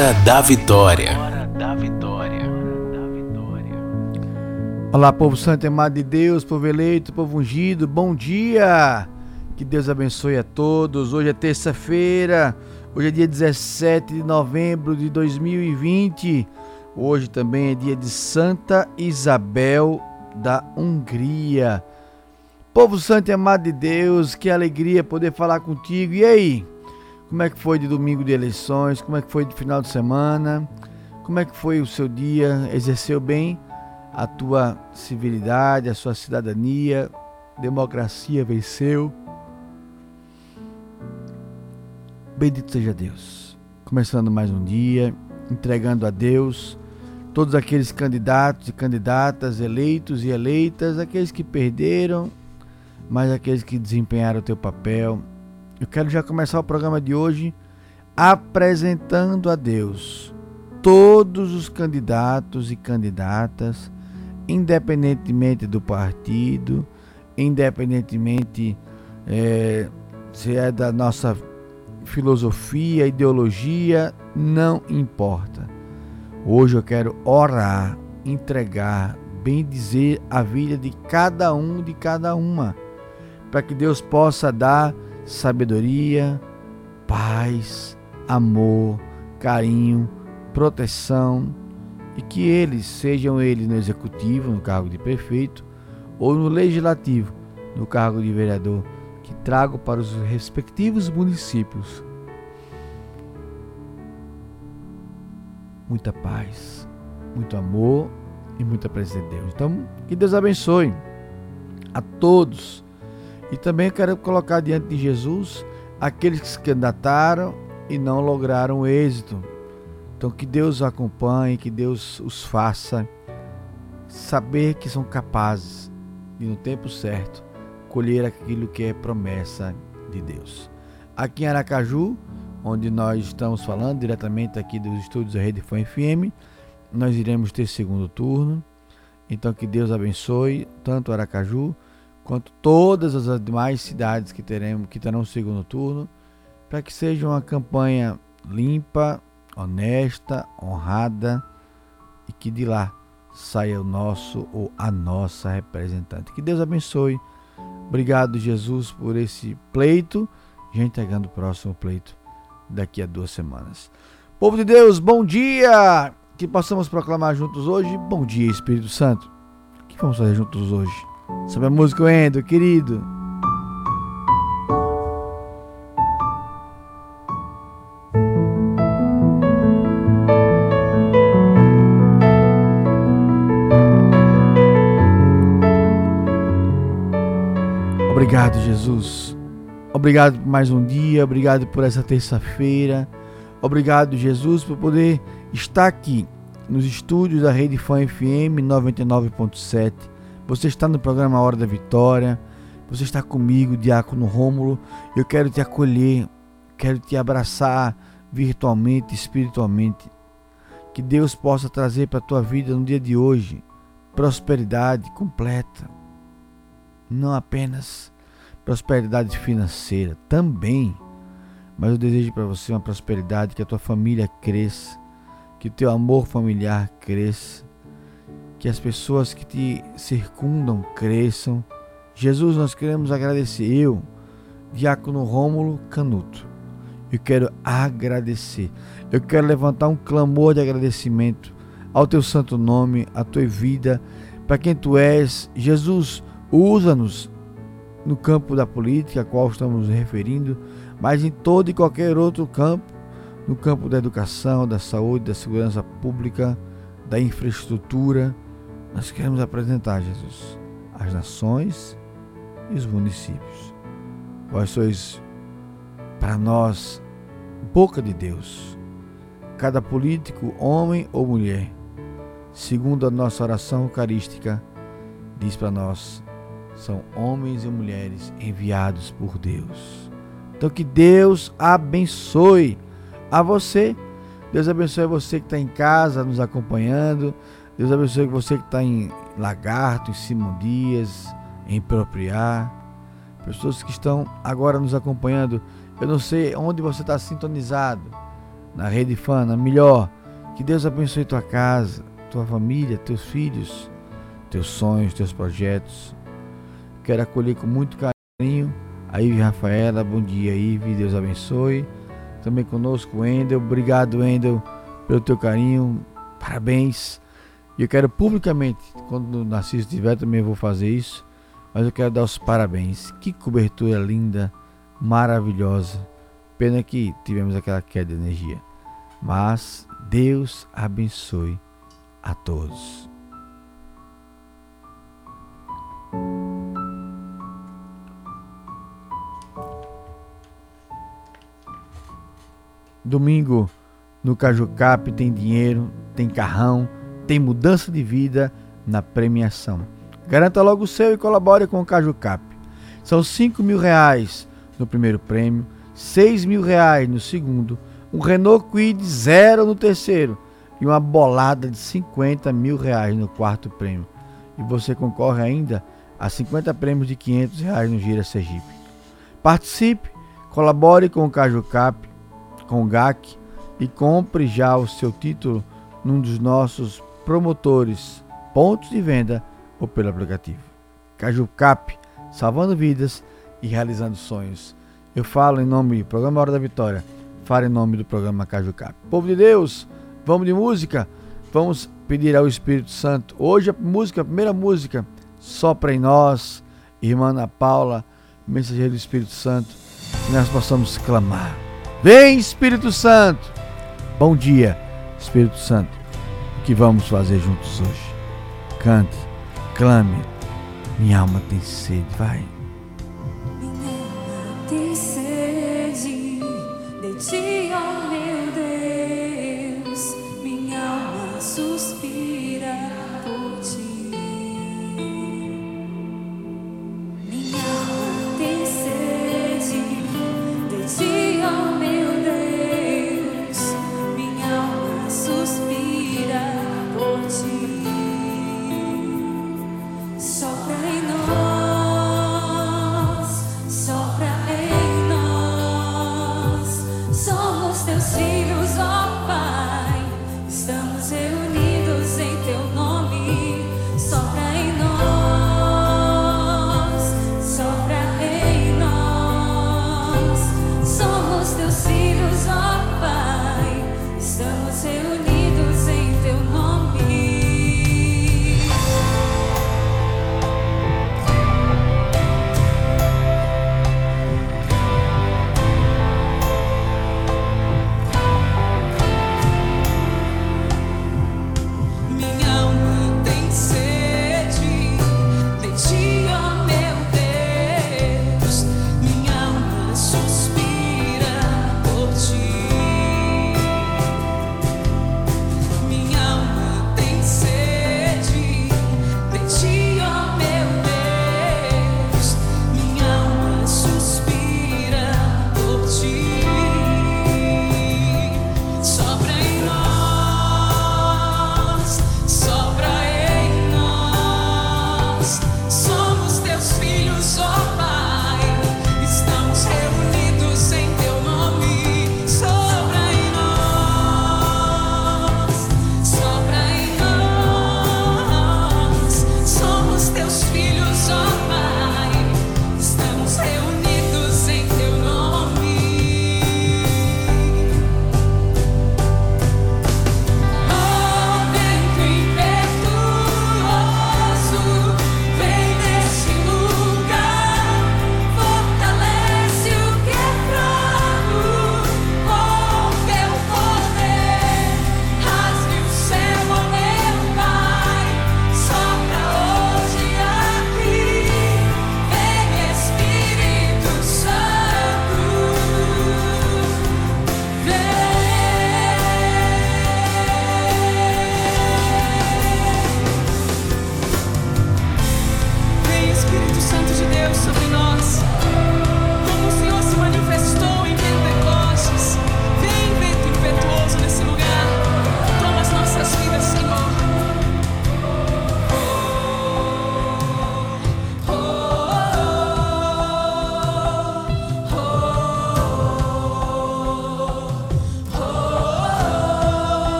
Hora da Vitória. Olá, povo santo e amado de Deus, povo eleito, povo ungido, bom dia! Que Deus abençoe a todos. Hoje é terça-feira, hoje é dia 17 de novembro de 2020. Hoje também é dia de Santa Isabel da Hungria. Povo santo e amado de Deus, que alegria poder falar contigo. E aí? Como é que foi de domingo de eleições? Como é que foi de final de semana? Como é que foi o seu dia? Exerceu bem? a tua civilidade, a sua cidadania, democracia venceu. Bendito seja Deus. Começando mais um dia, entregando a Deus todos aqueles candidatos e candidatas, eleitos e eleitas, aqueles que perderam, mas aqueles que desempenharam o teu papel. Eu quero já começar o programa de hoje apresentando a Deus todos os candidatos e candidatas independentemente do partido, independentemente eh, se é da nossa filosofia, ideologia, não importa. Hoje eu quero orar, entregar, bem dizer a vida de cada um, de cada uma, para que Deus possa dar sabedoria, paz, amor, carinho, proteção e que eles, sejam eles no executivo, no cargo de prefeito, ou no legislativo, no cargo de vereador, que tragam para os respectivos municípios muita paz, muito amor e muita presença de Deus. Então, que Deus abençoe a todos. E também quero colocar diante de Jesus aqueles que se candidataram e não lograram êxito. Então, que Deus acompanhe, que Deus os faça saber que são capazes de, no tempo certo, colher aquilo que é promessa de Deus. Aqui em Aracaju, onde nós estamos falando diretamente aqui dos estúdios da Rede Fã FM. Nós iremos ter segundo turno. Então que Deus abençoe tanto Aracaju quanto todas as demais cidades que teremos que terão segundo turno, para que seja uma campanha limpa, honesta, honrada e que de lá saia o nosso ou a nossa representante. Que Deus abençoe. Obrigado, Jesus, por esse pleito. Já entregando o próximo pleito daqui a duas semanas. Povo de Deus, bom dia! Que possamos proclamar juntos hoje. Bom dia, Espírito Santo. O que vamos fazer juntos hoje? Sabe a música, Endo, querido? Obrigado, Jesus. Obrigado por mais um dia, obrigado por essa terça-feira. Obrigado, Jesus, por poder estar aqui nos estúdios da Rede Fã FM 99.7. Você está no programa Hora da Vitória. Você está comigo, Diácono Rômulo. Eu quero te acolher, quero te abraçar virtualmente, espiritualmente. Que Deus possa trazer para a tua vida no dia de hoje prosperidade completa. Não apenas prosperidade financeira também. Mas eu desejo para você uma prosperidade, que a tua família cresça, que o teu amor familiar cresça, que as pessoas que te circundam cresçam. Jesus, nós queremos agradecer. Eu, Diácono Rômulo Canuto, eu quero agradecer. Eu quero levantar um clamor de agradecimento ao teu santo nome, à tua vida, para quem tu és. Jesus, usa-nos no campo da política a qual estamos nos referindo, mas em todo e qualquer outro campo, no campo da educação, da saúde, da segurança pública, da infraestrutura, nós queremos apresentar, Jesus, as nações e os municípios. Vós sois, para nós, boca de Deus. Cada político, homem ou mulher, segundo a nossa oração eucarística, diz para nós: são homens e mulheres enviados por Deus. Então que Deus abençoe a você. Deus abençoe você que está em casa nos acompanhando. Deus abençoe você que está em Lagarto, em Simão Dias, em Propriar. Pessoas que estão agora nos acompanhando. Eu não sei onde você está sintonizado. Na rede Fana, melhor. Que Deus abençoe tua casa, tua família, teus filhos, teus sonhos, teus projetos. Quero acolher com muito carinho a Ive Rafaela. Bom dia, Ive. Deus abençoe. Também conosco Endel. Obrigado, Endel, pelo teu carinho. Parabéns. E eu quero publicamente, quando o Narciso estiver, também vou fazer isso. Mas eu quero dar os parabéns. Que cobertura linda, maravilhosa. Pena que tivemos aquela queda de energia. Mas Deus abençoe a todos. Domingo no Cajucap tem dinheiro, tem carrão, tem mudança de vida na premiação. Garanta logo o seu e colabore com o Cajucap. São 5 mil reais no primeiro prêmio, 6 mil reais no segundo, um Renault Kwid zero no terceiro e uma bolada de 50 mil reais no quarto prêmio. E você concorre ainda a 50 prêmios de 500 reais no Gira Sergipe. Participe, Colabore com o CajuCap, com o GAC e compre já o seu título num dos nossos promotores, pontos de venda ou pelo aplicativo. CajuCap, salvando vidas e realizando sonhos. Eu falo em nome do programa Hora da Vitória, falo em nome do programa CajuCap. Povo de Deus, vamos de música? Vamos pedir ao Espírito Santo. Hoje a música, a primeira música, Sopra em nós, irmã Ana Paula, mensageiro do Espírito Santo que nós possamos clamar. Vem, Espírito Santo! Bom dia, Espírito Santo. O que vamos fazer juntos hoje? Cante, clame. Minha alma tem sede, vai.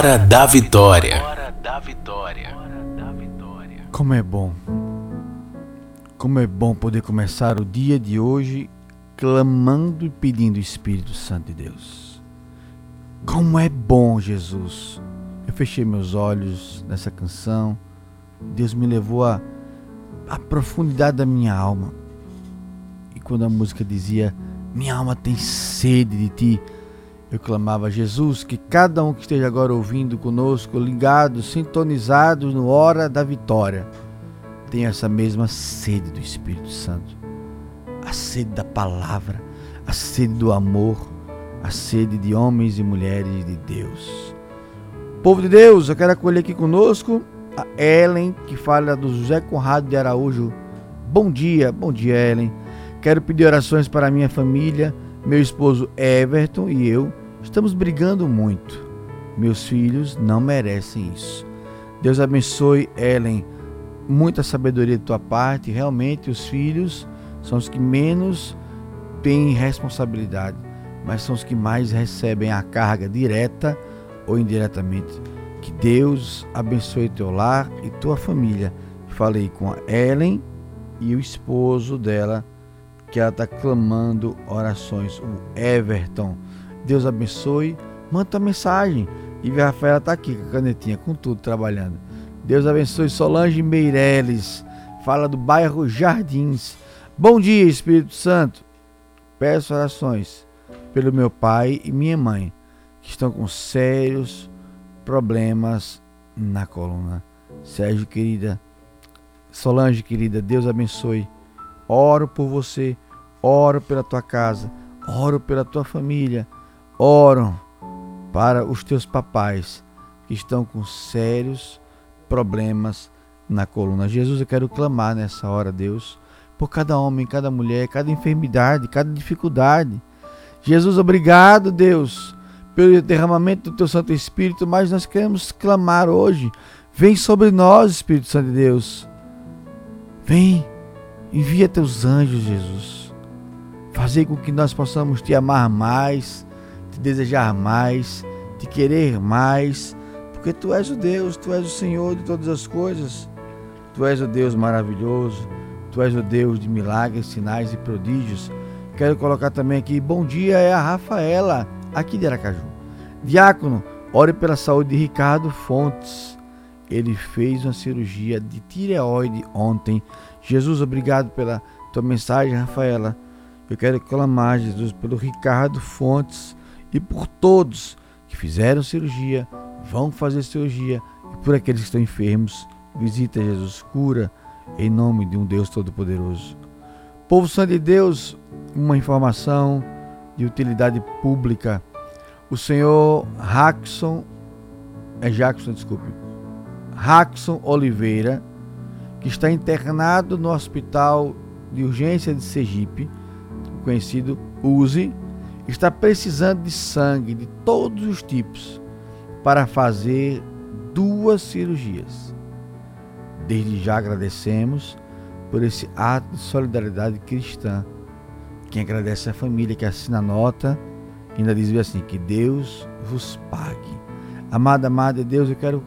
Hora da Vitória. Como é bom. Como é bom poder começar o dia de hoje clamando e pedindo o Espírito Santo de Deus. Como é bom, Jesus. Eu fechei meus olhos nessa canção. Deus me levou a a profundidade da minha alma. E quando a música dizia: "Minha alma tem sede de ti", eu clamava: "Jesus, que cada um que esteja agora ouvindo conosco, ligados, sintonizados no hora da vitória, tenha essa mesma sede do Espírito Santo. A sede da palavra, a sede do amor, a sede de homens e mulheres de Deus. Povo de Deus, eu quero acolher aqui conosco a Ellen, que fala do José Conrado de Araújo. Bom dia, bom dia, Ellen. Quero pedir orações para minha família, meu esposo Everton e eu. Estamos brigando muito. Meus filhos não merecem isso. Deus abençoe, Ellen. Muita sabedoria de tua parte. Realmente, os filhos são os que menos têm responsabilidade, mas são os que mais recebem a carga direta ou indiretamente. Que Deus abençoe teu lar e tua família. Falei com a Ellen e o esposo dela, que ela está clamando orações, o Everton. Deus abençoe. Manda tua mensagem. E a Rafaela está aqui com a canetinha, com tudo, trabalhando. Deus abençoe Solange Meireles. Fala do bairro Jardins. Bom dia, Espírito Santo. Peço orações pelo meu pai e minha mãe, que estão com sérios problemas na coluna. Sérgio, querida, Solange, querida, Deus abençoe. Oro por você, oro pela tua casa, oro pela tua família, oro para os teus papais que estão com sérios problemas na coluna. Jesus, eu quero clamar nessa hora, Deus, por cada homem, cada mulher, cada enfermidade, cada dificuldade. Jesus, obrigado, Deus, pelo derramamento do teu Santo Espírito, mas nós queremos clamar hoje. Vem sobre nós, Espírito Santo de Deus. Vem, envia teus anjos, Jesus. Fazer com que nós possamos te amar mais, desejar mais, te querer mais, porque tu és o Deus, tu és o Senhor de todas as coisas. Tu és o Deus maravilhoso, tu és o Deus de milagres, sinais e prodígios. Quero colocar também aqui, bom dia, é a Rafaela aqui de Aracaju. Diácono, ore pela saúde de Ricardo Fontes. Ele fez uma cirurgia de tireoide ontem. Jesus, obrigado pela tua mensagem, Rafaela. Eu quero clamar, Jesus, pelo Ricardo Fontes e por todos que fizeram cirurgia, vão fazer cirurgia e por aqueles que estão enfermos. Visita, Jesus, cura em nome de um Deus Todo-Poderoso. Povo Santo de Deus, uma informação de utilidade pública. O senhor Jackson, é Jackson, desculpe, Jackson Oliveira, que está internado no Hospital de Urgência de Sergipe, conhecido USE, está precisando de sangue de todos os tipos para fazer duas cirurgias. Desde já agradecemos por esse ato de solidariedade cristã quem agradece é a família que assina a nota, ainda diz assim: que Deus vos pague. Amada, amada Deus, eu quero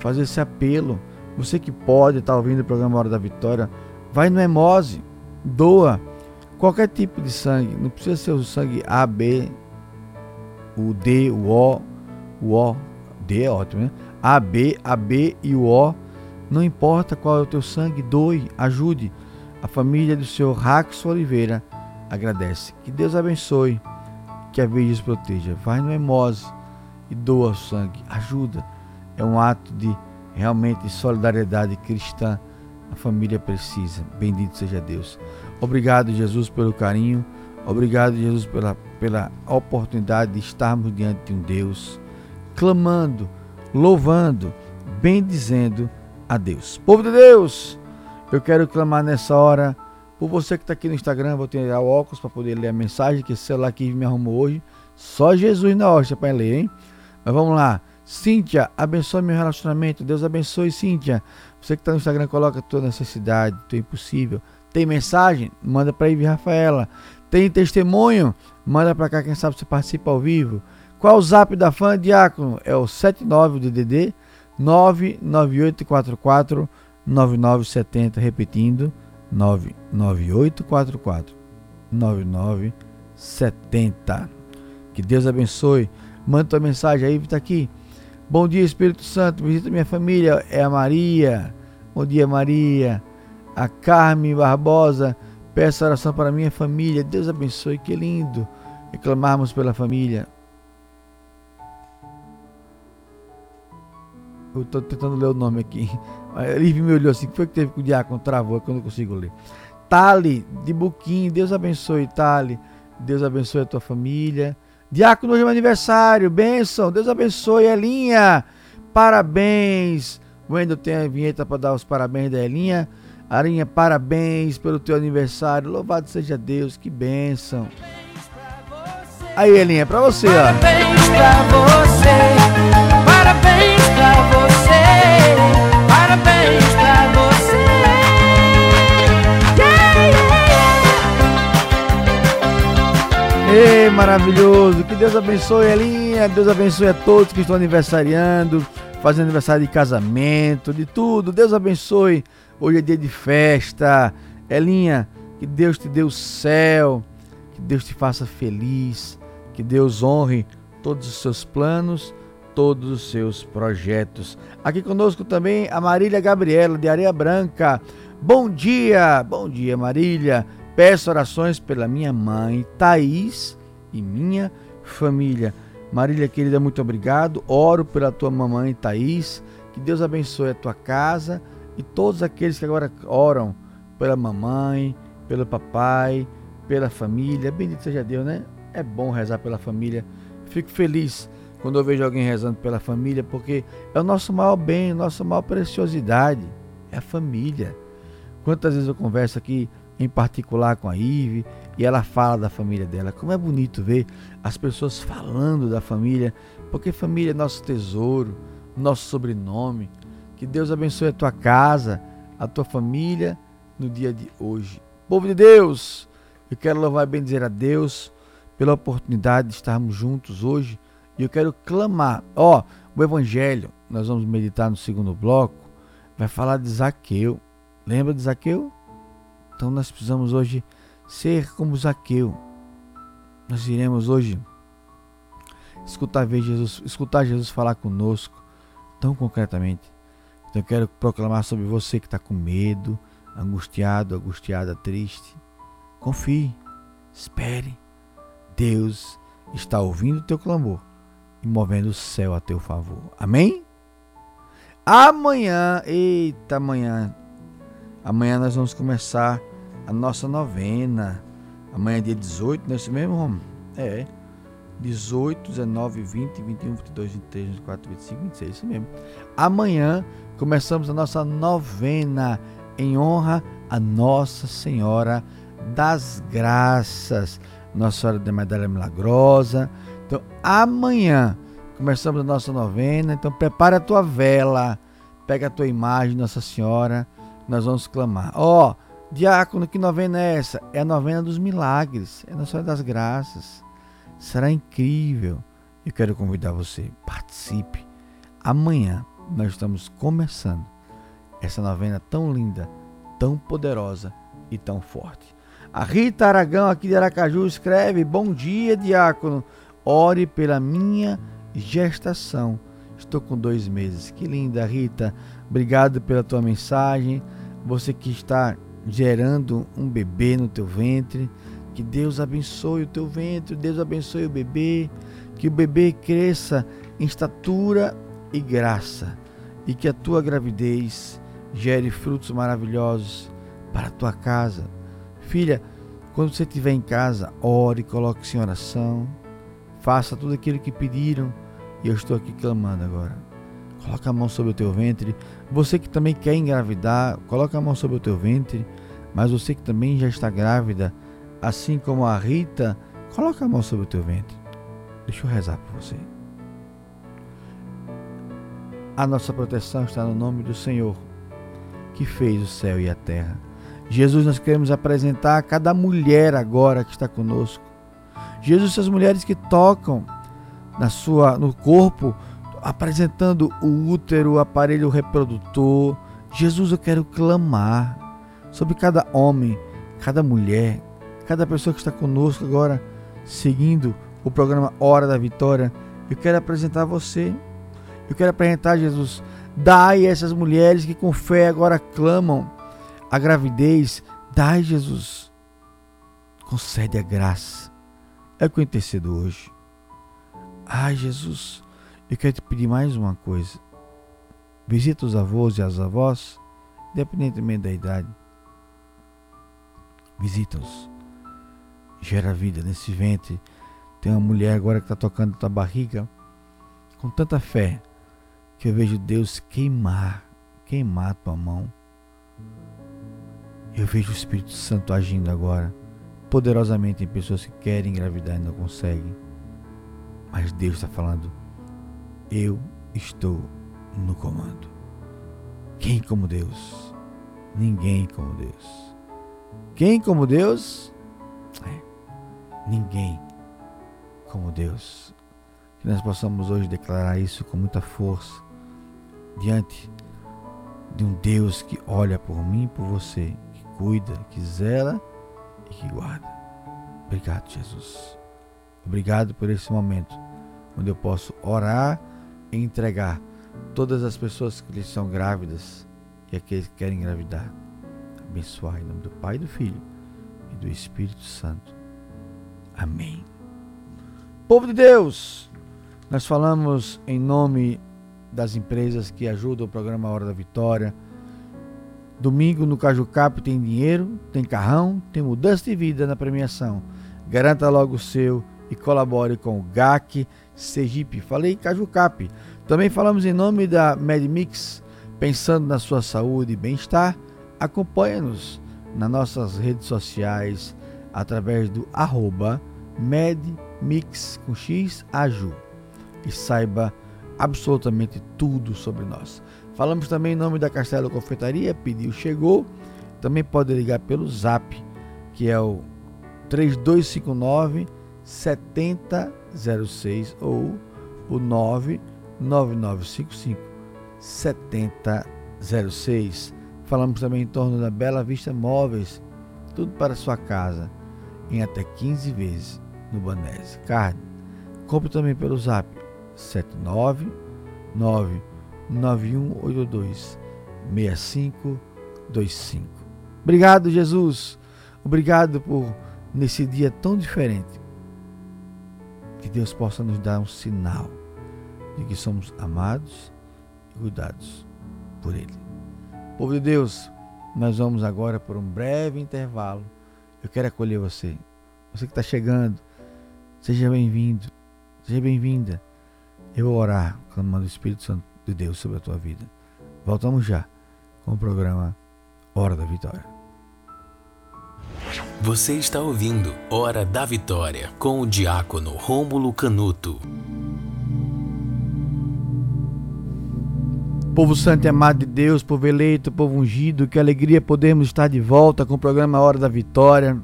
fazer esse apelo. Você que pode estar ouvindo o programa Hora da Vitória, vai no Hemose, doa qualquer tipo de sangue. Não precisa ser o sangue A, B, o D, o O, o O. D é ótimo, né? A, B, A, B e o O. Não importa qual é o teu sangue, doe, ajude a família do senhor Rax Oliveira agradece. Que Deus abençoe, que a Virgem proteja. Vai no Hemose e doa o sangue, ajuda. É um ato de realmente solidariedade cristã. A família precisa. Bendito seja Deus. Obrigado, Jesus, pelo carinho. Obrigado, Jesus, pela, pela oportunidade de estarmos diante de um Deus, clamando, louvando, bendizendo a Deus. Povo de Deus, eu quero clamar nessa hora por você que está aqui no Instagram, vou tirar o óculos para poder ler a mensagem que esse celular aqui me arrumou hoje. Só Jesus na hora para ler, hein? Mas vamos lá. Cíntia, abençoe meu relacionamento. Deus abençoe, Cíntia. Você que está no Instagram, coloca tua necessidade, tua impossível. Tem mensagem? Manda para Ivy Rafaela. Tem testemunho? Manda para cá, quem sabe você participa ao vivo. Qual o zap da fã, Diácono? É o 79 DDD 99844 9970, repetindo, 99844 9970. Que Deus abençoe. Manda tua mensagem aí, está aqui. Bom dia, Espírito Santo. Visita minha família. É a Maria. Bom dia, Maria. A Carmen Barbosa. Peço oração para minha família. Deus abençoe. Que lindo. Reclamarmos pela família. Eu estou tentando ler o nome aqui. A me olhou assim. O que foi que teve com o diácono? Travou, é que eu não consigo ler. Tali, de Buquim. Deus abençoe, Tali. Deus abençoe a tua família. Diácono, hoje é meu aniversário. Bênção. Deus abençoe, Elinha. Parabéns. Wendel tem a vinheta para dar os parabéns da Elinha. Arinha, parabéns pelo teu aniversário. Louvado seja Deus. Que bênção. Aí, Elinha, para você, ó. Parabéns pra você. Parabéns pra você. Parabéns pra você. Ei, maravilhoso. Que Deus abençoe, Elinha. Deus abençoe a todos que estão aniversariando, fazendo aniversário de casamento, de tudo. Deus abençoe. Hoje é dia de festa. Elinha, que Deus te dê o céu, que Deus te faça feliz, que Deus honre todos os seus planos, todos os seus projetos. Aqui conosco também a Marília Gabriela, de Areia Branca. Bom dia, bom dia, Marília. Peço orações pela minha mãe, Thaís, e minha família. Marília, querida, muito obrigado. Oro pela tua mamãe, Thaís. Que Deus abençoe a tua casa e todos aqueles que agora oram pela mamãe, pelo papai, pela família. Bendito seja Deus, né? É bom rezar pela família. Fico feliz quando eu vejo alguém rezando pela família, porque é o nosso maior bem, a nossa maior preciosidade. É a família. Quantas vezes eu converso aqui em particular com a Ive e ela fala da família dela. Como é bonito ver as pessoas falando da família, porque família é nosso tesouro, nosso sobrenome. Que Deus abençoe a tua casa, a tua família no dia de hoje. Povo de Deus, eu quero louvar e bendizer a Deus pela oportunidade de estarmos juntos hoje. E eu quero clamar. Ó, oh, o Evangelho, nós vamos meditar no segundo bloco, vai falar de Zaqueu. Lembra de Zaqueu? Então nós precisamos hoje ser como Zaqueu. Nós iremos hoje escutar, ver Jesus, escutar Jesus falar conosco tão concretamente. Então eu quero proclamar sobre você que está com medo, angustiado, angustiada, triste. Confie, espere. Deus está ouvindo o teu clamor e movendo o céu a teu favor. Amém? Amanhã, eita, amanhã. Amanhã nós vamos começar a nossa novena. Amanhã é dia 18, nesse mesmo Roma? É. 18, 19, 20, 21, 22, 23, 24, 25, 26, isso mesmo. Amanhã começamos a nossa novena em honra a Nossa Senhora das Graças. Nossa Senhora da Medalha Milagrosa. Então, amanhã começamos a nossa novena. Então, prepara a tua vela, pega a tua imagem, Nossa Senhora. Nós vamos clamar. Ó, oh, diácono, que novena é essa? É a novena dos milagres, é a Nossa Senhora das Graças. Será incrível. Eu quero convidar você, participe. Amanhã nós estamos começando essa novena tão linda, tão poderosa e tão forte. A Rita Aragão, aqui de Aracaju, escreve: Bom dia, diácono. Ore pela minha gestação. Estou com dois meses. Que linda, Rita. Obrigado pela tua mensagem. Você que está gerando um bebê no teu ventre. Que Deus abençoe o teu ventre, Deus abençoe o bebê, que o bebê cresça em estatura e graça, e que a tua gravidez gere frutos maravilhosos para a tua casa, Filha, quando você estiver em casa, ore, coloque-se em oração, faça tudo aquilo que pediram e eu estou aqui clamando agora. Coloca a mão sobre o teu ventre. Você que também quer engravidar, coloca a mão sobre o teu ventre. Mas você que também já está grávida, assim como a Rita, coloca a mão sobre o teu ventre. Deixa eu rezar por você. A nossa proteção está no nome do Senhor, que fez o céu e a terra. Jesus, nós queremos apresentar a cada mulher agora que está conosco. Jesus, essas mulheres que tocam na sua, no corpo, apresentando o útero, o aparelho reprodutor. Jesus, eu quero clamar sobre cada homem, cada mulher, cada pessoa que está conosco agora, seguindo o programa Hora da Vitória. Eu quero apresentar você. Eu quero apresentar Jesus. Dai a essas mulheres que com fé agora clamam a gravidez. Dai, Jesus. Concede a graça. É o que eu intercedo hoje. Ai, Jesus, eu quero te pedir mais uma coisa. Visita os avós e as avós, independentemente da idade. Visita-os. Gera vida nesse ventre. Tem uma mulher agora que está tocando tua barriga com tanta fé que eu vejo Deus queimar, queimar tua mão. Eu vejo o Espírito Santo agindo agora poderosamente em pessoas que querem engravidar e não conseguem. Mas Deus está falando: Eu estou no comando. Quem como Deus? Ninguém como Deus. Quem como Deus? É, ninguém como Deus. Que nós possamos hoje declarar isso com muita força diante de um Deus que olha por mim por você, que cuida, que zela e que guarda. Obrigado, Jesus. Obrigado por esse momento onde eu posso orar e entregar todas as pessoas que são grávidas e aqueles que querem engravidar. Abençoar em nome do Pai, do Filho e do Espírito Santo. Amém. Povo de Deus, nós falamos em nome das empresas que ajudam o programa Hora da Vitória Domingo no Cajucap tem dinheiro, tem carrão, tem mudança de vida na premiação. Garanta logo o seu e colabore com o GAC Sergipe. Falei Cajucap. Também falamos em nome da MedMix, pensando na sua saúde e bem-estar. Acompanha-nos nas nossas redes sociais através do arroba MedMix com X Aju e saiba absolutamente tudo sobre nós. Falamos também em nome da Castelo Confeitaria, pediu, chegou. Também pode ligar pelo Zap, que é o 3259 7006 ou o 99955 7006. Falamos também em torno da Bela Vista Móveis, tudo para sua casa, em até 15 vezes no Banese. Card. Compre também pelo Zap 799 9182 6525. Obrigado, Jesus. Obrigado por nesse dia tão diferente. Que Deus possa nos dar um sinal de que somos amados e cuidados por Ele. Povo de Deus, nós vamos agora por um breve intervalo. Eu quero acolher você. Você que está chegando, seja bem-vindo, seja bem-vinda. Eu vou orar, clamando o Espírito Santo de Deus sobre a tua vida. Voltamos já com o programa Hora da Vitória. Você está ouvindo Hora da Vitória com o diácono Rômulo Canuto. Povo santo e amado de Deus, povo eleito, povo ungido, que alegria podermos estar de volta com o programa Hora da Vitória.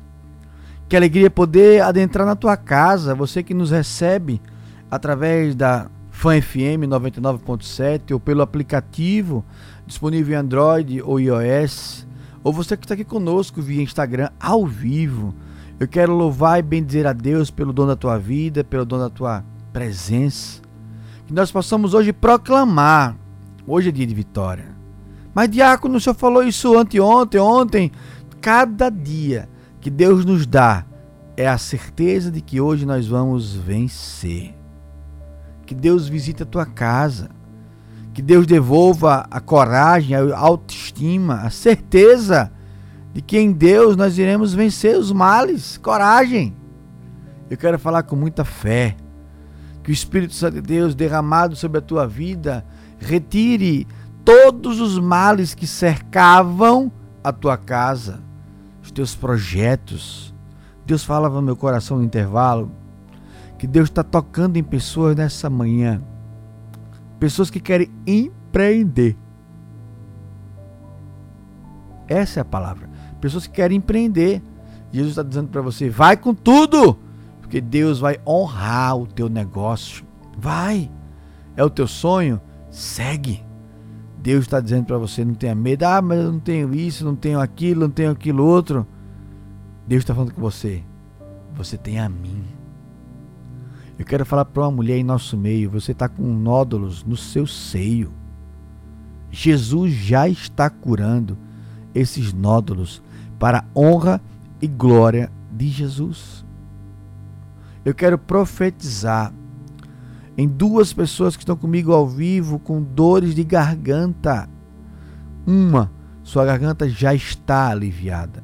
Que alegria poder adentrar na tua casa, você que nos recebe através da Fan FM 99.7 ou pelo aplicativo disponível em Android ou iOS, ou você que está aqui conosco via Instagram ao vivo. Eu quero louvar e bendizer a Deus pelo dom da tua vida, pelo dom da tua presença. Que nós possamos hoje proclamar. Hoje é dia de vitória. Mas, diácono, o senhor falou isso anteontem, ontem. Cada dia que Deus nos dá é a certeza de que hoje nós vamos vencer que Deus visite a tua casa, que Deus devolva a coragem, a autoestima, a certeza de que em Deus nós iremos vencer os males. Coragem. Eu quero falar com muita fé. Que o Espírito Santo de Deus derramado sobre a tua vida retire todos os males que cercavam a tua casa, os teus projetos. Deus falava no meu coração no intervalo que Deus está tocando em pessoas nessa manhã. Pessoas que querem empreender. Essa é a palavra. Pessoas que querem empreender. Jesus está dizendo para você: vai com tudo, porque Deus vai honrar o teu negócio. Vai. É o teu sonho? Segue. Deus está dizendo para você: não tenha medo. Ah, mas eu não tenho isso, não tenho aquilo, não tenho aquilo outro. Deus está falando com você. Você tem a mim. Eu quero falar para uma mulher em nosso meio: você está com nódulos no seu seio. Jesus já está curando esses nódulos para a honra e glória de Jesus. Eu quero profetizar em duas pessoas que estão comigo ao vivo com dores de garganta. Uma, sua garganta já está aliviada.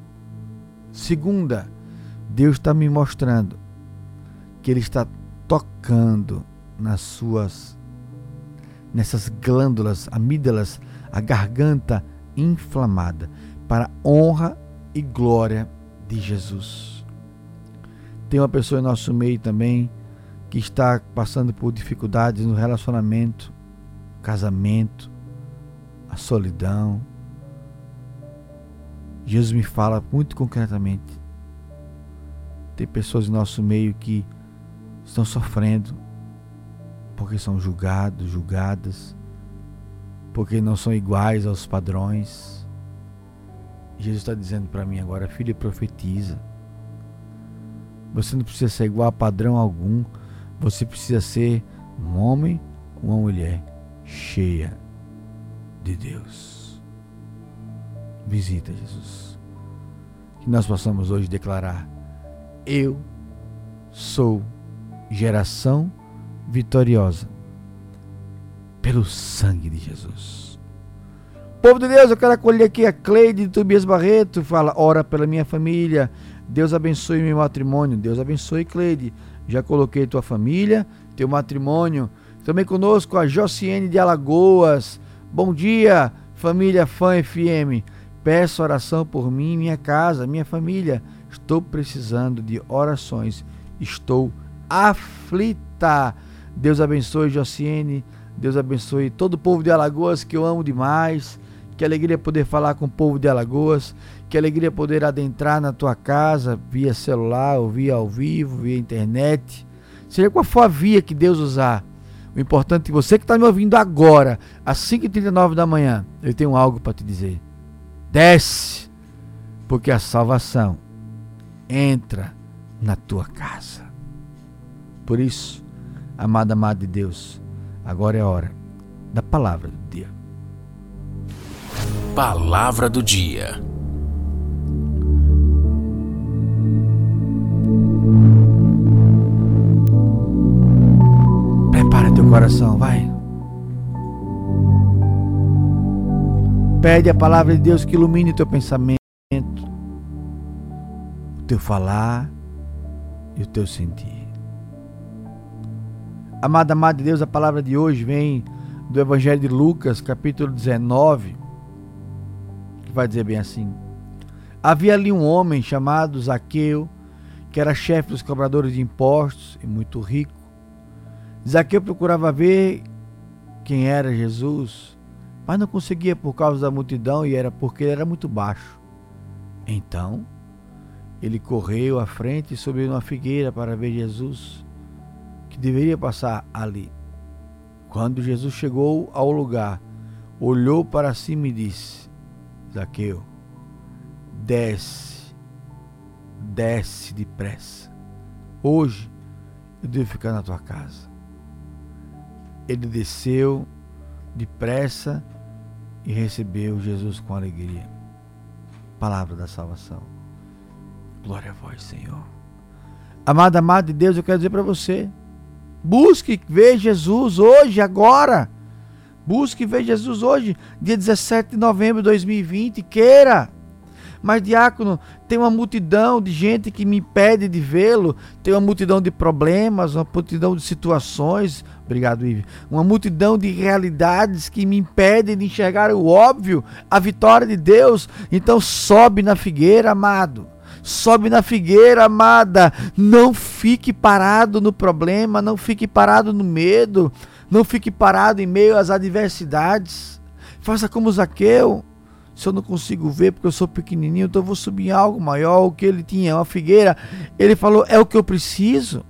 Segunda, Deus está me mostrando que Ele está tocando nas suas, nessas glândulas, amígdalas, a garganta inflamada, para honra e glória de Jesus. Tem uma pessoa em nosso meio também que está passando por dificuldades no relacionamento, casamento, a solidão. Jesus me fala muito concretamente. Tem pessoas em nosso meio que estão sofrendo porque são julgados, julgadas, porque não são iguais aos padrões. Jesus está dizendo para mim agora, filho, profetiza. Você não precisa ser igual a padrão algum. Você precisa ser um homem, uma mulher cheia de Deus. Visita Jesus. Que nós possamos hoje declarar: Eu sou geração vitoriosa pelo sangue de Jesus. Povo de Deus, eu quero acolher aqui a Cleide de Tobias Barreto. Fala, ora pela minha família. Deus abençoe meu matrimônio. Deus abençoe, Cleide. Já coloquei tua família, teu matrimônio. Também conosco a Josiane de Alagoas. Bom dia, família Fã FM. Peço oração por mim, minha casa, minha família. Estou precisando de orações. Estou aflita. Deus abençoe, Josiane. Deus abençoe todo o povo de Alagoas que eu amo demais. Que alegria poder falar com o povo de Alagoas. Que alegria poder adentrar na tua casa via celular, ou via ao vivo, via internet. Seja qual for a via que Deus usar. O importante é que você que está me ouvindo agora, às 5h39 da manhã, eu tenho algo para te dizer. Desce, porque a salvação entra na tua casa. Por isso, amada, amada de Deus, agora é a hora da palavra do dia. Palavra do dia. Prepara teu coração, vai. Pede a palavra de Deus que ilumine teu pensamento, o teu falar e o teu sentir. Amada, amada de Deus, a palavra de hoje vem do Evangelho de Lucas, capítulo 19, que vai dizer bem assim: Havia ali um homem chamado Zaqueu, que era chefe dos cobradores de impostos e muito rico. Zaqueu procurava ver quem era Jesus, mas não conseguia por causa da multidão e era porque ele era muito baixo. Então, ele correu à frente e subiu numa figueira para ver Jesus, que deveria passar ali. Quando Jesus chegou ao lugar, olhou para cima e disse: Zaqueu, desce, desce depressa. Hoje eu devo ficar na tua casa. Ele desceu depressa e recebeu Jesus com alegria. Palavra da salvação. Glória a vós, Senhor. Amada, amada de Deus, eu quero dizer para você: busque ver Jesus hoje, agora. Busque ver Jesus hoje, dia 17 de novembro de 2020. Queira. Mas, diácono, tem uma multidão de gente que me impede de vê-lo, tem uma multidão de problemas, uma multidão de situações. Obrigado, Ive. Uma multidão de realidades que me impedem de enxergar o óbvio, a vitória de Deus. Então, sobe na figueira, amado. Sobe na figueira, amada. Não fique parado no problema, não fique parado no medo, não fique parado em meio às adversidades. Faça como Zaqueu. Se eu não consigo ver porque eu sou pequenininho, então eu vou subir algo maior. O que ele tinha, uma figueira. Ele falou: é o que eu preciso.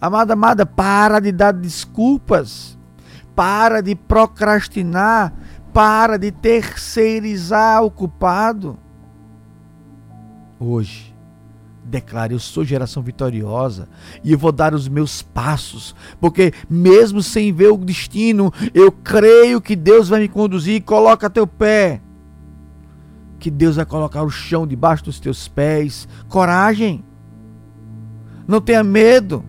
Amada, amada, para de dar desculpas. Para de procrastinar. Para de terceirizar o culpado. Hoje, declare: Eu sou geração vitoriosa e eu vou dar os meus passos, porque mesmo sem ver o destino, eu creio que Deus vai me conduzir. Coloca teu pé, que Deus vai colocar o chão debaixo dos teus pés. Coragem, não tenha medo.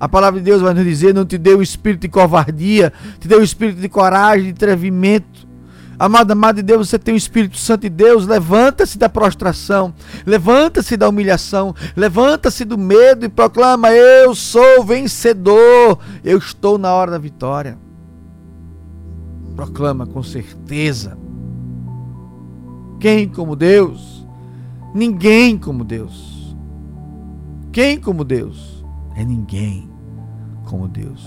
A palavra de Deus vai nos dizer: Não te deu o espírito de covardia, te deu o espírito de coragem, de atrevimento. Amado, amado de Deus, você tem o Espírito Santo de Deus, levanta-se da prostração, levanta-se da humilhação, levanta-se do medo e proclama: Eu sou vencedor, eu estou na hora da vitória. Proclama com certeza. Quem como Deus? Ninguém como Deus. Quem como Deus? É ninguém como Deus.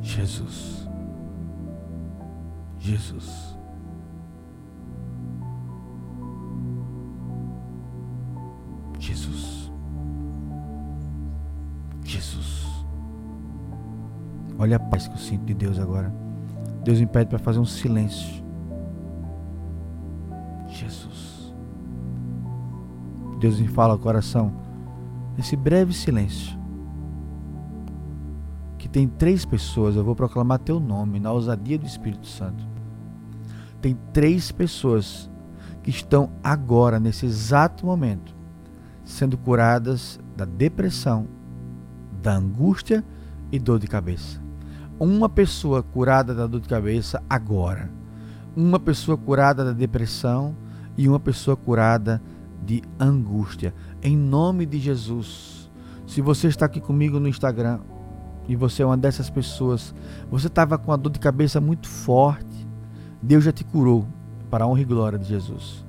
Jesus. Jesus. Jesus. Jesus. Olha a paz que eu sinto de Deus agora. Deus me pede para fazer um silêncio. Jesus. Deus me fala ao coração, nesse breve silêncio que tem três pessoas, eu vou proclamar teu nome na ousadia do Espírito Santo. Tem três pessoas que estão agora, nesse exato momento, sendo curadas da depressão, da angústia e dor de cabeça. Uma pessoa curada da dor de cabeça agora. Uma pessoa curada da depressão e uma pessoa curada de angústia. Em nome de Jesus. Se você está aqui comigo no Instagram, e você é uma dessas pessoas, você estava com a dor de cabeça muito forte, Deus já te curou, para a honra e glória de Jesus.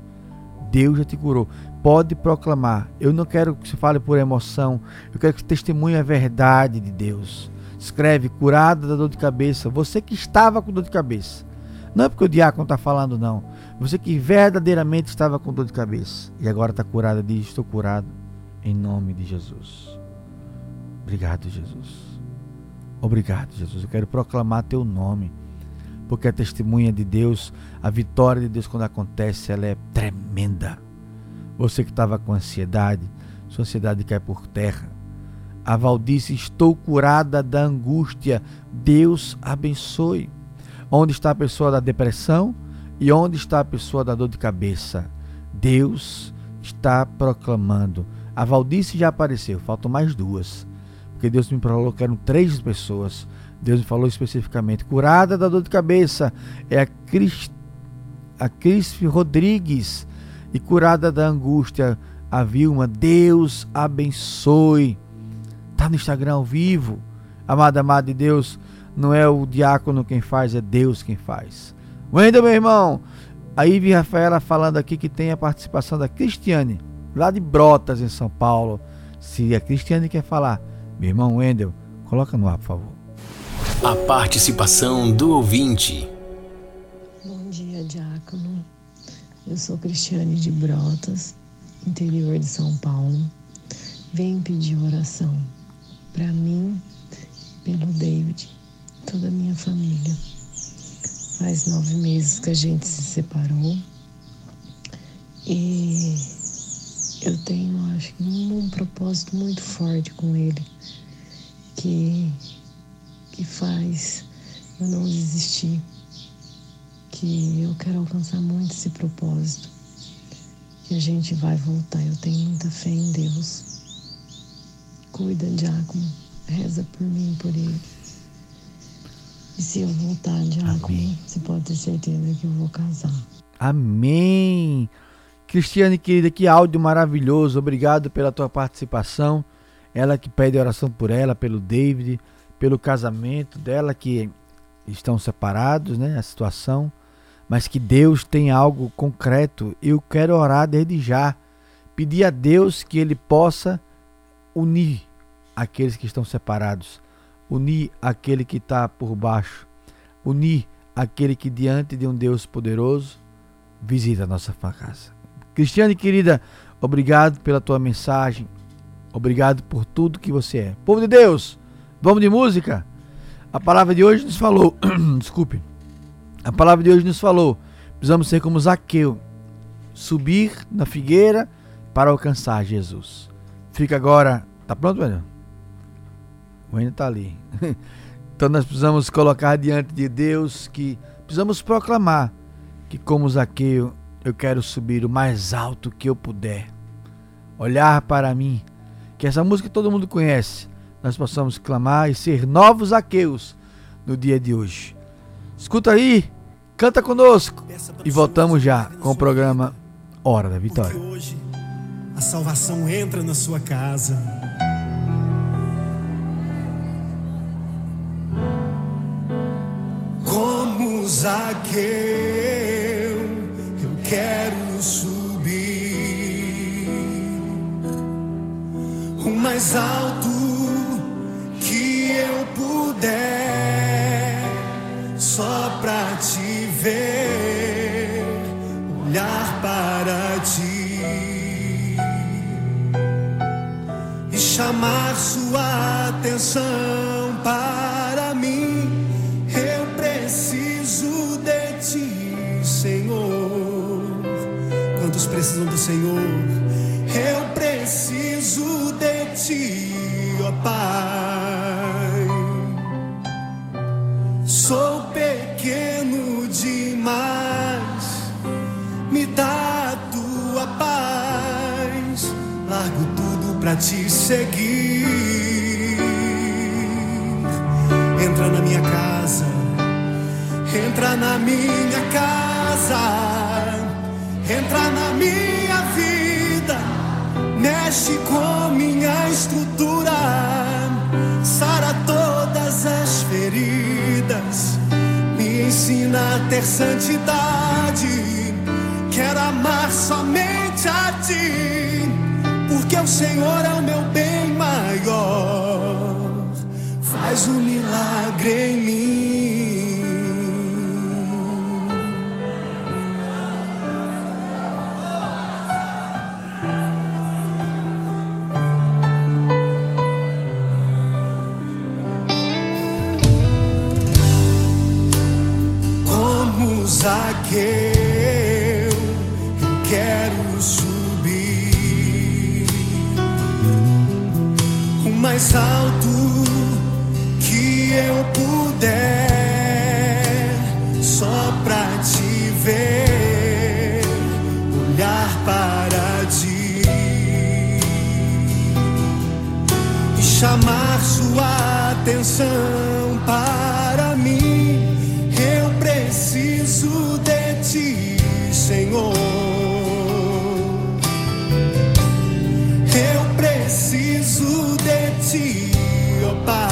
Deus já te curou. Pode proclamar. Eu não quero que você fale por emoção, eu quero que testemunhe a verdade de Deus. Escreve, curada da dor de cabeça. Você que estava com dor de cabeça. Não é porque o diácono está falando, não. Você que verdadeiramente estava com dor de cabeça e agora está curada, diz: Estou curado em nome de Jesus. Obrigado, Jesus. Obrigado, Jesus. Eu quero proclamar teu nome, porque a testemunha de Deus, a vitória de Deus quando acontece, ela é tremenda. Você que estava com ansiedade, sua ansiedade cai por terra. A Valdice, estou curada da angústia. Deus abençoe. Onde está a pessoa da depressão e onde está a pessoa da dor de cabeça? Deus está proclamando. A Valdice já apareceu, faltam mais duas porque Deus me eram três pessoas. Deus me falou especificamente. Curada da dor de cabeça é a Cris, a Cris Rodrigues. E curada da angústia, a Vilma. Deus abençoe. Está no Instagram ao vivo. Amada, amada de Deus, não é o diácono quem faz, é Deus quem faz. Wendel, meu irmão. A Ive Rafaela falando aqui que tem a participação da Cristiane, lá de Brotas, em São Paulo. Se a Cristiane quer falar, meu irmão Wendel, coloca no ar, por favor. A participação do ouvinte. Bom dia, Diácono. Eu sou Cristiane de Brotas, interior de São Paulo. Venho pedir oração para mim, pelo David, toda a minha família. Faz nove meses que a gente se separou e eu tenho, acho que, um, um propósito muito forte com ele que, que faz eu não desistir, que eu quero alcançar muito esse propósito, que a gente vai voltar. Eu tenho muita fé em Deus. Cuida, Diácono, reza por mim, por ele. E se eu voltar, Diácono, Amém. você pode ter certeza que eu vou casar. Amém. Cristiane, querida, que áudio maravilhoso. Obrigado pela tua participação. Ela que pede oração por ela, pelo David, pelo casamento dela, que estão separados, né? A situação. Mas que Deus tem algo concreto. Eu quero orar desde já. Pedir a Deus que Ele possa unir aqueles que estão separados. Unir aquele que está por baixo. Unir aquele que diante de um Deus poderoso visita a nossa casa. Cristiane, querida, obrigado pela tua mensagem Obrigado por tudo que você é. Povo de Deus, vamos de música? A palavra de hoje nos falou, desculpe, a palavra de hoje nos falou, precisamos ser como Zaqueu, subir na figueira para alcançar Jesus. Fica agora, tá pronto, velho? O ainda tá ali. Então nós precisamos colocar diante de Deus que precisamos proclamar que como Zaqueu eu quero subir o mais alto que eu puder. Olhar para mim, que essa música todo mundo conhece, nós possamos clamar e ser novos Zaqueus no dia de hoje. Escuta aí, canta conosco e voltamos já com o programa Hora da Vitória. Porque hoje a salvação entra na sua casa. Como Zaqueu, eu quero subir o mais alto puder, só pra te ver, olhar para ti e chamar sua atenção para mim. Eu preciso de ti, Senhor. Quantos precisam do Senhor? Eu preciso de ti, ó Pai. Demais, me dá a tua paz. Largo tudo pra te seguir. Entra na minha casa, entra na minha casa, entra na minha vida, mexe com minha estrutura, sara todas as feridas, ensina a ter santidade. Quero amar somente a ti, porque o Senhor é o meu bem maior. Faz um milagre em mim. Zaqueu, eu quero subir. O mais alto que eu puder, só pra te ver, olhar para ti. E chamar sua atenção Senhor. Eu preciso de ti, ó Pai.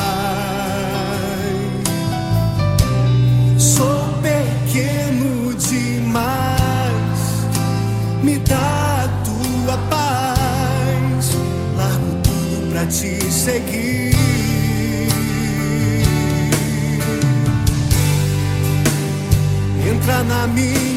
Sou pequeno demais, me dá a tua paz. Largo tudo pra te seguir. Entra na minha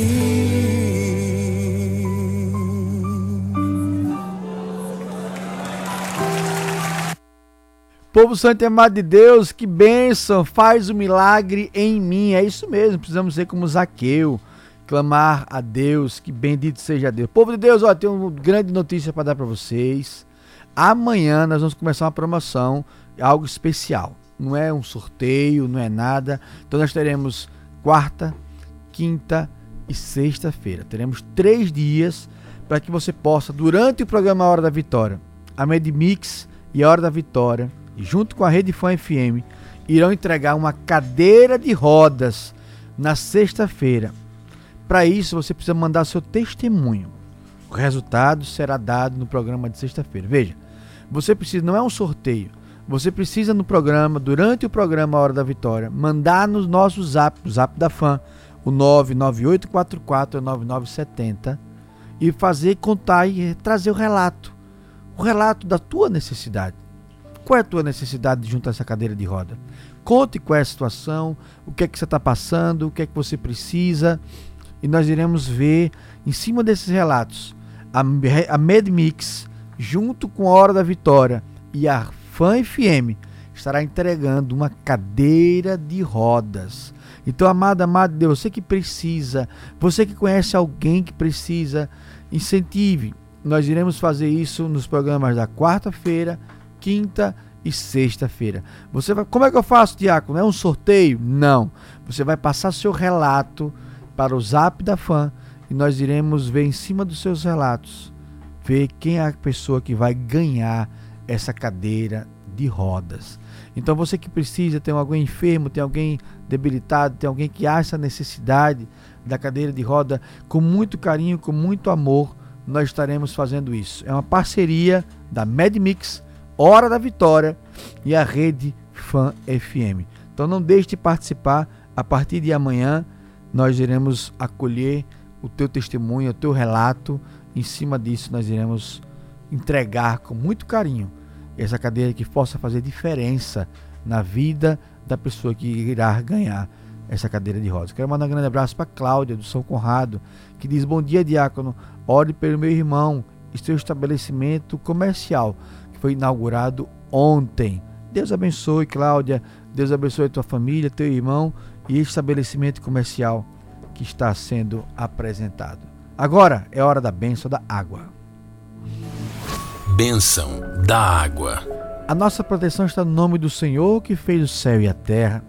Povo santo e amado de Deus, que bênção, faz o milagre em mim. É isso mesmo, precisamos ser como Zaqueu, clamar a Deus, que bendito seja Deus. Povo de Deus, ó, tem uma grande notícia para dar para vocês. Amanhã nós vamos começar uma promoção, algo especial. Não é um sorteio, não é nada. Então nós teremos quarta, quinta e sexta-feira. Teremos três dias para que você possa, durante o programa Hora da Vitória, a Medmix e a Hora da Vitória, junto com a Rede Fã FM, irão entregar uma cadeira de rodas na sexta-feira. Para isso, você precisa mandar seu testemunho. O resultado será dado no programa de sexta-feira. Veja, você precisa, não é um sorteio. Você precisa no programa, durante o programa Hora da Vitória, mandar no nosso zap, o zap da fã, o 998449970 e fazer contar e trazer o relato. O relato da tua necessidade. Qual é a tua necessidade junto a essa cadeira de roda? Conte qual é a situação, o que é que você está passando, o que é que você precisa. E nós iremos ver, em cima desses relatos, a, a MedMix, junto com a Hora da Vitória e a Fan FM, estará entregando uma cadeira de rodas. Então, amado, amado Deus, você que precisa, você que conhece alguém que precisa, incentive. Nós iremos fazer isso nos programas da quarta-feira, quinta e sexta-feira. Você vai, como é que eu faço, Diácono? É um sorteio? Não. Você vai passar seu relato para o Zap da Fã e nós iremos ver em cima dos seus relatos, ver quem é a pessoa que vai ganhar essa cadeira de rodas. Então você que precisa, tem alguém enfermo, tem alguém debilitado, tem alguém que acha a necessidade da cadeira de roda, com muito carinho, com muito amor, nós estaremos fazendo isso. É uma parceria da MedMix Hora da Vitória e a Rede Fan FM. Então não deixe de participar. A partir de amanhã nós iremos acolher o teu testemunho, o teu relato. Em cima disso nós iremos entregar com muito carinho essa cadeira que possa fazer diferença na vida da pessoa que irá ganhar essa cadeira de rodas. Quero mandar um grande abraço para Cláudia do São Conrado, que diz: Bom dia, diácono. Ore pelo meu irmão e seu estabelecimento comercial foi inaugurado ontem. Deus abençoe, Cláudia. Deus abençoe a tua família, teu irmão e estabelecimento comercial que está sendo apresentado. Agora é hora da bênção da água. Bênção da água. A nossa proteção está no nome do Senhor que fez o céu e a terra.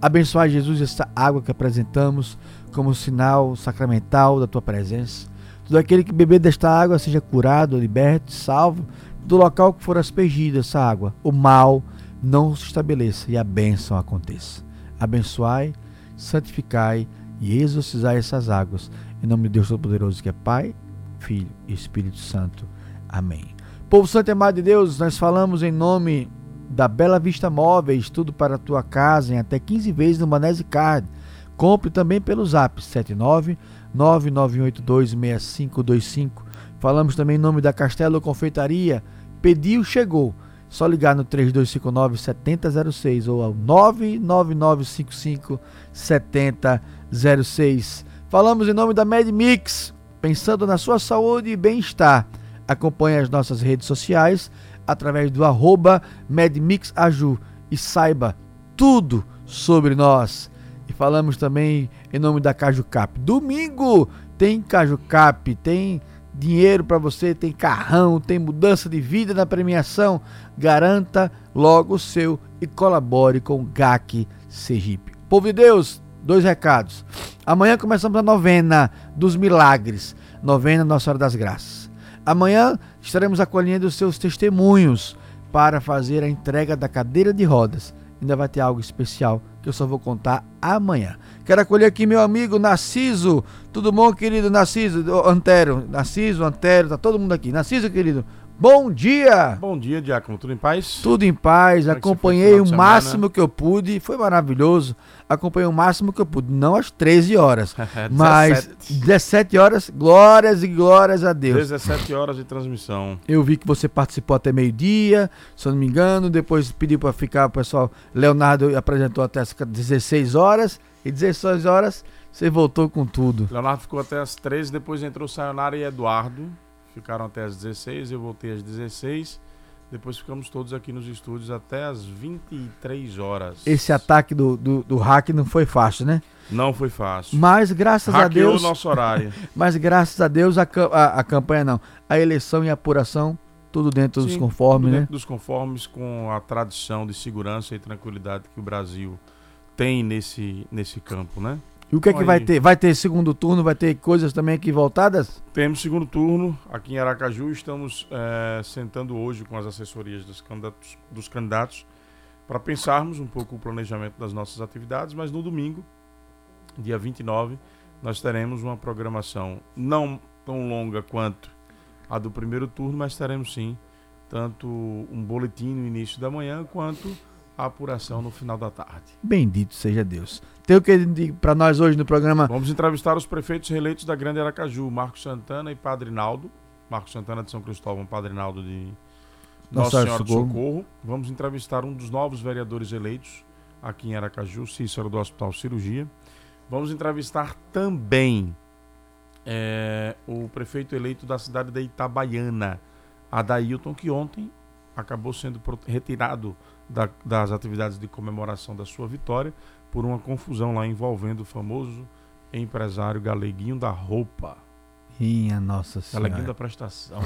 Abençoar Jesus esta água que apresentamos como sinal sacramental da tua presença. Todo aquele que beber desta água seja curado, liberto, salvo do local que for aspergida essa água, o mal não se estabeleça e a bênção aconteça. Abençoai, santificai e exorcizai essas águas. Em nome de Deus Todo-Poderoso, que é Pai, Filho e Espírito Santo. Amém. Povo Santo e amado de Deus, nós falamos em nome da Bela Vista Móveis, tudo para a tua casa, em até 15 vezes no Manese Card. Compre também pelo zap 79 991826525 Falamos também em nome da Castelo Confeitaria. Pediu, chegou. Só ligar no 3259 7006 ou ao 99955 7006. Falamos em nome da MedMix, pensando na sua saúde e bem-estar. Acompanhe as nossas redes sociais através do arroba MedMixAju e saiba tudo sobre nós. Falamos também em nome da Caju Cap. Domingo tem Caju Cap, tem dinheiro para você, tem carrão, tem mudança de vida na premiação, garanta logo o seu e colabore com o GAC Sergipe. Povo de Deus, dois recados. Amanhã começamos a novena dos milagres, novena Nossa Senhora das Graças. Amanhã estaremos acolhendo os seus testemunhos para fazer a entrega da cadeira de rodas. Ainda vai ter algo especial que eu só vou contar amanhã. Quero acolher aqui meu amigo Narciso. Tudo bom, querido Narciso? Antero, Narciso, Antero, tá todo mundo aqui. Narciso, querido, Bom dia! Bom dia, Diácono. Tudo em paz? Tudo em paz. Como é Acompanhei o máximo que eu pude. Foi maravilhoso. Acompanhei o máximo que eu pude. Não às 13 horas, mas 17 horas. Glórias e glórias a Deus. 17 horas de transmissão. Eu vi que você participou até meio-dia, se eu não me engano. Depois pediu para ficar o pessoal. Leonardo apresentou até as 16 horas. E 16 horas você voltou com tudo. Leonardo ficou até as 13, depois entrou Sayonara e Eduardo ficaram até as 16, eu voltei às 16. Depois ficamos todos aqui nos estúdios até as 23 horas. Esse ataque do, do, do hack não foi fácil, né? Não foi fácil. Mas graças Hackeou a Deus. o nosso horário. mas graças a Deus a, a, a, campanha não. A eleição e a apuração, tudo dentro Sim, dos conformes, tudo né? Dentro dos conformes com a tradição de segurança e tranquilidade que o Brasil tem nesse, nesse campo, né? E o que é que vai ter? Vai ter segundo turno? Vai ter coisas também aqui voltadas? Temos segundo turno aqui em Aracaju. Estamos é, sentando hoje com as assessorias dos candidatos, dos candidatos para pensarmos um pouco o planejamento das nossas atividades. Mas no domingo, dia 29, nós teremos uma programação não tão longa quanto a do primeiro turno, mas teremos sim tanto um boletim no início da manhã quanto a apuração no final da tarde. Bendito seja Deus. Tem o que para nós hoje no programa? Vamos entrevistar os prefeitos reeleitos da Grande Aracaju, Marcos Santana e Padre Naldo. Marcos Santana de São Cristóvão, Padre Naldo de Nossa, Nossa Senhora do Socorro. Socorro. Vamos entrevistar um dos novos vereadores eleitos aqui em Aracaju, Cícero do Hospital Cirurgia. Vamos entrevistar também é, o prefeito eleito da cidade da Itabaiana, Adailton, que ontem acabou sendo retirado da, das atividades de comemoração da sua vitória por uma confusão lá envolvendo o famoso empresário Galeguinho da Roupa. Minha nossa senhora. Galeguinho da prestação.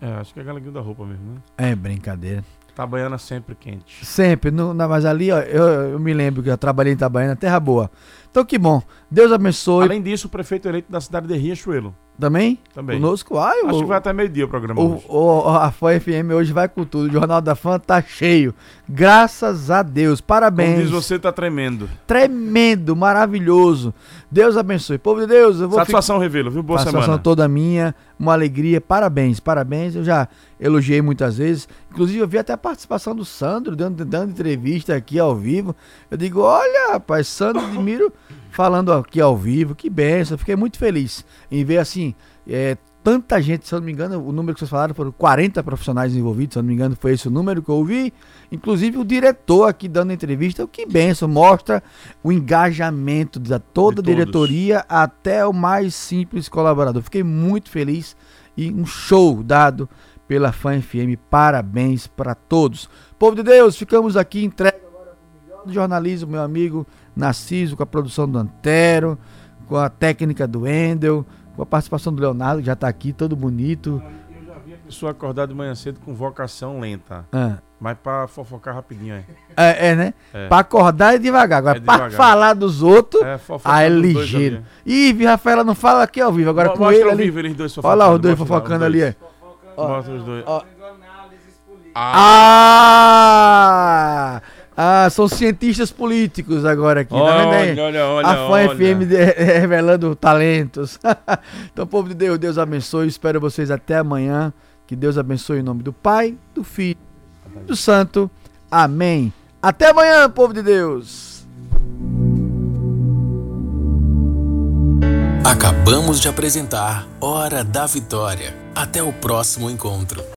É, acho que é Galeguinho da Roupa mesmo, né? É brincadeira. Itabaiana sempre quente. Sempre, no, mas ali, ó, eu, eu, me lembro que eu trabalhei em Itabaiana, terra boa. Então que bom. Deus abençoe. Além disso, o prefeito eleito da cidade de Riachuelo. Também? Também. Conosco? Ai, Acho o, que vai até meio-dia o programa o, hoje. O, a Fã FM hoje vai com tudo. O Jornal da Fã tá cheio. Graças a Deus. Parabéns. Como diz você, tá tremendo. Tremendo, maravilhoso. Deus abençoe. Povo de Deus, eu vou Satisfação, ficar... Revelo, viu? Boa Satisfação semana. toda minha. Uma alegria. Parabéns, parabéns. Eu já elogiei muitas vezes. Inclusive, eu vi até a participação do Sandro dando, dando entrevista aqui ao vivo. Eu digo, olha, rapaz, Sandro Miro falando aqui ao vivo. Que benção. Fiquei muito feliz em ver assim é, tanta gente, se eu não me engano, o número que vocês falaram foram 40 profissionais envolvidos, se eu não me engano, foi esse o número que eu ouvi. Inclusive o diretor aqui dando entrevista, o que benção, mostra o engajamento da toda a diretoria até o mais simples colaborador. Fiquei muito feliz e um show dado pela Fã FM. Parabéns para todos. Povo de Deus, ficamos aqui entregue agora o melhor do jornalismo, meu amigo Narciso, com a produção do Antero, com a técnica do Endel com a participação do Leonardo, que já está aqui, todo bonito. Eu já vi a pessoa acordar de manhã cedo com vocação lenta. Ah. Mas para fofocar rapidinho aí. É, é né? É. Para acordar é devagar. Agora, é para falar dos outros, é, aí é ligeiro. Ih, Rafaela não fala aqui ao vivo. Agora com ele ali. Vivo, eles dois Olha lá os dois fofocando ali. É. Mostra os dois. Ah! Ah, são cientistas políticos agora aqui, olha, tá vendo aí? Olha, olha, A Fã olha. FM de, revelando talentos. então, povo de Deus, Deus abençoe. Espero vocês até amanhã. Que Deus abençoe em nome do Pai, do Filho e do Santo. Amém. Até amanhã, povo de Deus. Acabamos de apresentar Hora da Vitória. Até o próximo encontro.